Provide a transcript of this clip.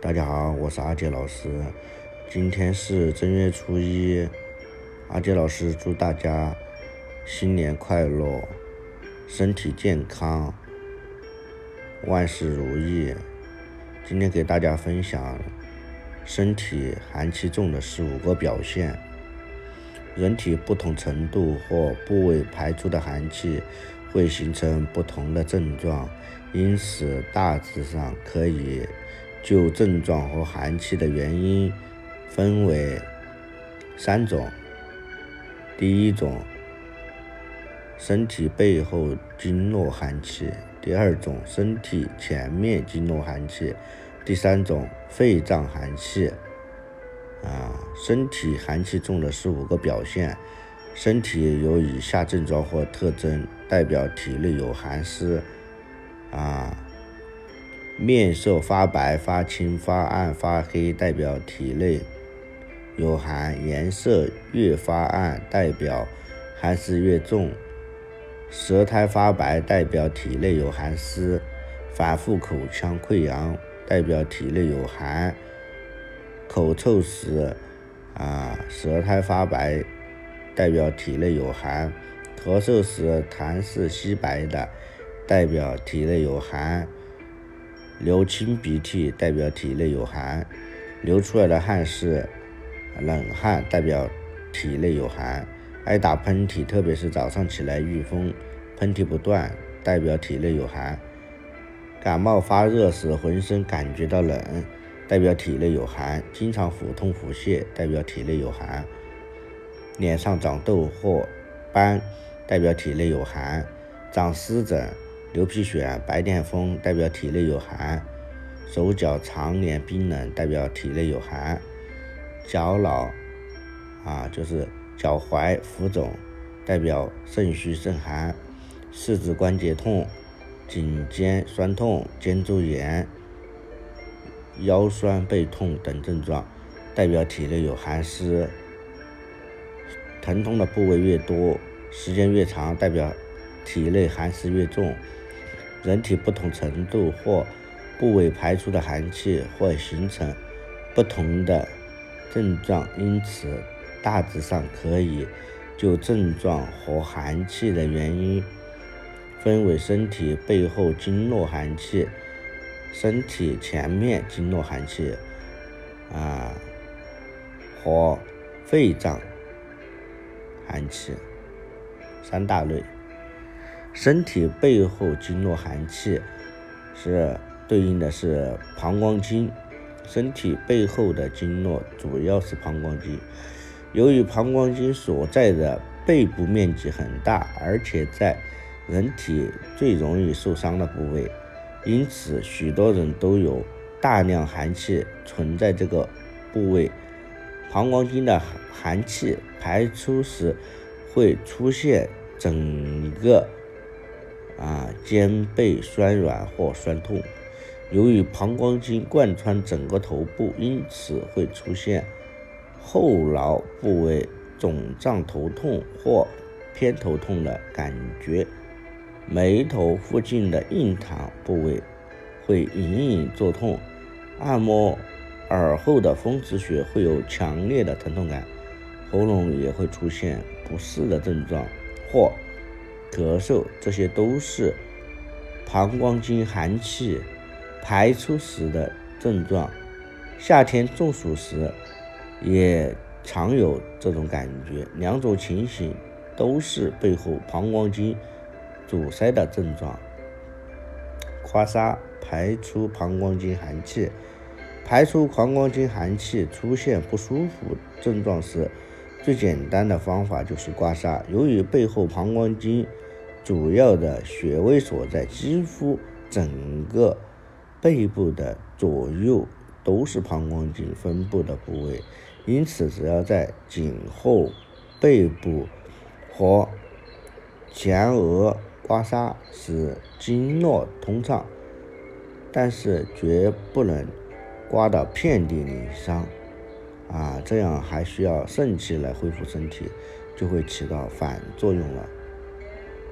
大家好，我是阿杰老师。今天是正月初一，阿杰老师祝大家新年快乐，身体健康，万事如意。今天给大家分享身体寒气重的十五个表现。人体不同程度或部位排出的寒气会形成不同的症状，因此大致上可以就症状和寒气的原因。分为三种，第一种，身体背后经络寒气；第二种，身体前面经络寒气；第三种，肺脏寒气。啊，身体寒气重的是五个表现，身体有以下症状或特征，代表体内有寒湿。啊。面色发白、发青、发暗、发黑，代表体内。有寒，颜色越发暗，代表寒湿越重；舌苔发白，代表体内有寒湿；反复口腔溃疡，代表体内有寒；口臭时，啊，舌苔发白，代表体内有寒；咳嗽时痰是稀白的，代表体内有寒；流清鼻涕，代表体内有寒；流出来的汗是。冷汗代表体内有寒，爱打喷嚏，特别是早上起来遇风，喷嚏不断，代表体内有寒。感冒发热时浑身感觉到冷，代表体内有寒。经常腹痛腹泻，代表体内有寒。脸上长痘或斑，代表体内有寒。长湿疹、牛皮癣、白癜风，代表体内有寒。手脚常年冰冷，代表体内有寒。脚老啊，就是脚踝浮肿，代表肾虚肾寒；四肢关节痛、颈肩酸痛、肩周炎、腰酸背痛等症状，代表体内有寒湿。疼痛的部位越多，时间越长，代表体内寒湿越重。人体不同程度或部位排出的寒气会形成不同的。症状，因此大致上可以就症状和寒气的原因分为身体背后经络寒气、身体前面经络寒气啊和肺脏寒气三大类。身体背后经络寒气是对应的是膀胱经。身体背后的经络主要是膀胱经，由于膀胱经所在的背部面积很大，而且在人体最容易受伤的部位，因此许多人都有大量寒气存在这个部位。膀胱经的寒气排出时，会出现整个啊肩背酸软或酸痛。由于膀胱经贯穿整个头部，因此会出现后脑部位肿胀、头痛或偏头痛的感觉；眉头附近的印堂部位会隐隐作痛；按摩耳后的风池穴会有强烈的疼痛感；喉咙也会出现不适的症状或咳嗽，这些都是膀胱经寒气。排出时的症状，夏天中暑时也常有这种感觉。两种情形都是背后膀胱经阻塞的症状。刮痧排出膀胱经寒气，排出膀胱经寒气出现不舒服症状时，最简单的方法就是刮痧。由于背后膀胱经主要的穴位所在，几乎整个。背部的左右都是膀胱经分布的部位，因此只要在颈后、背部和前额刮痧，使经络通畅，但是绝不能刮到遍体鳞伤啊，这样还需要肾气来恢复身体，就会起到反作用了。